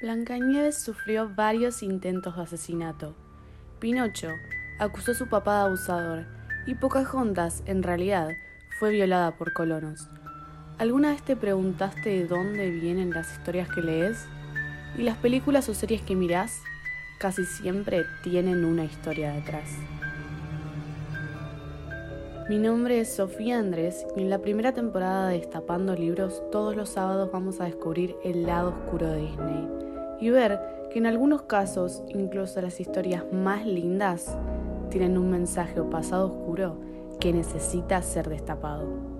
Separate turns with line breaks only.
Blancanieves sufrió varios intentos de asesinato. Pinocho acusó a su papá de abusador y Pocahontas, en realidad, fue violada por colonos. ¿Alguna vez te preguntaste de dónde vienen las historias que lees? ¿Y las películas o series que mirás? Casi siempre tienen una historia detrás. Mi nombre es Sofía Andrés y en la primera temporada de Destapando Libros todos los sábados vamos a descubrir el lado oscuro de Disney y ver que en algunos casos incluso las historias más lindas tienen un mensaje o pasado oscuro que necesita ser destapado.